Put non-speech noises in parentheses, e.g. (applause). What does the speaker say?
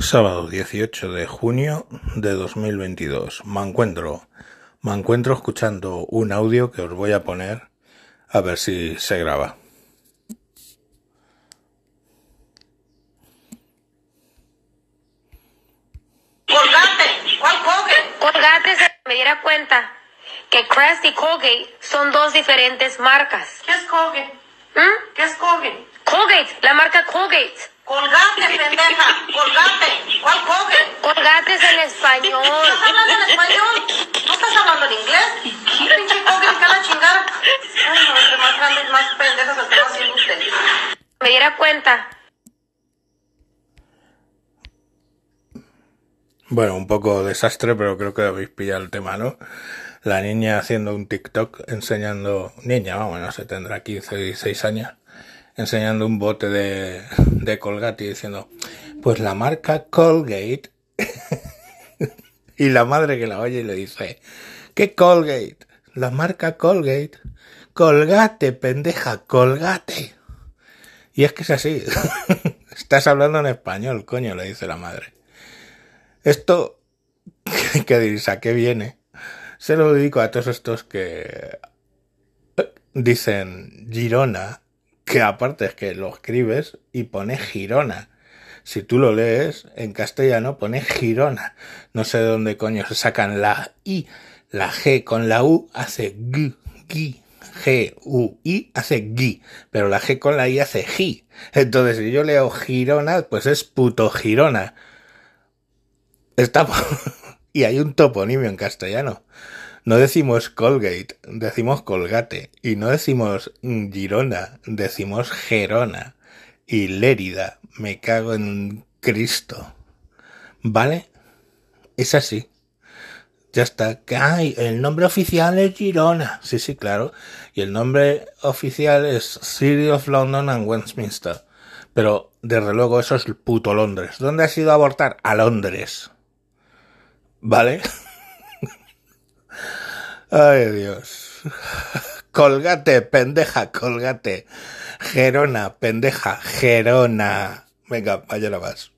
Sábado 18 de junio de 2022. Me encuentro, me encuentro escuchando un audio que os voy a poner a ver si se graba. Colgate, ¿cuál Colgate? Colgate se me diera cuenta que Crest y Colgate son dos diferentes marcas. ¿Qué es Colgate? ¿Mm? ¿Qué es Colgate? Colgate, la marca Colgate. Colgate, pendeja, colgate, ¿cuál Colgate? Colgate es en español. ¿Estás hablando en español? ¿No estás hablando en inglés? Pinche Colgate, que la chingada. Ay, no, entre más grandes, más pendejas están haciendo ustedes. Me diera cuenta. Bueno, un poco desastre, pero creo que habéis pillado el tema, ¿no? La niña haciendo un TikTok enseñando, niña, vamos, no sé, tendrá 15, 16 años, enseñando un bote de, de Colgate y diciendo, pues la marca Colgate. (laughs) y la madre que la oye y le dice, ¿qué Colgate? La marca Colgate. Colgate, pendeja, colgate. Y es que es así. (laughs) Estás hablando en español, coño, le dice la madre. Esto, (laughs) que diréis, ¿a qué viene? Se lo dedico a todos estos que dicen Girona, que aparte es que lo escribes y pone Girona. Si tú lo lees en castellano pone Girona. No sé de dónde coño se sacan la I. La G con la U hace G, G. G, U, I hace G, pero la G con la I hace G. Entonces, si yo leo Girona, pues es puto Girona. Está... (laughs) y hay un toponimio en castellano. No decimos Colgate, decimos Colgate. Y no decimos Girona, decimos Gerona. Y Lérida, me cago en Cristo. ¿Vale? Es así. Ya está. Ay, el nombre oficial es Girona. Sí, sí, claro. Y el nombre oficial es City of London and Westminster. Pero, desde luego, eso es el puto Londres. ¿Dónde has ido a abortar? A Londres. ¿Vale? Ay, Dios. Colgate, pendeja, colgate. Gerona, pendeja, Gerona. Venga, vaya la vas.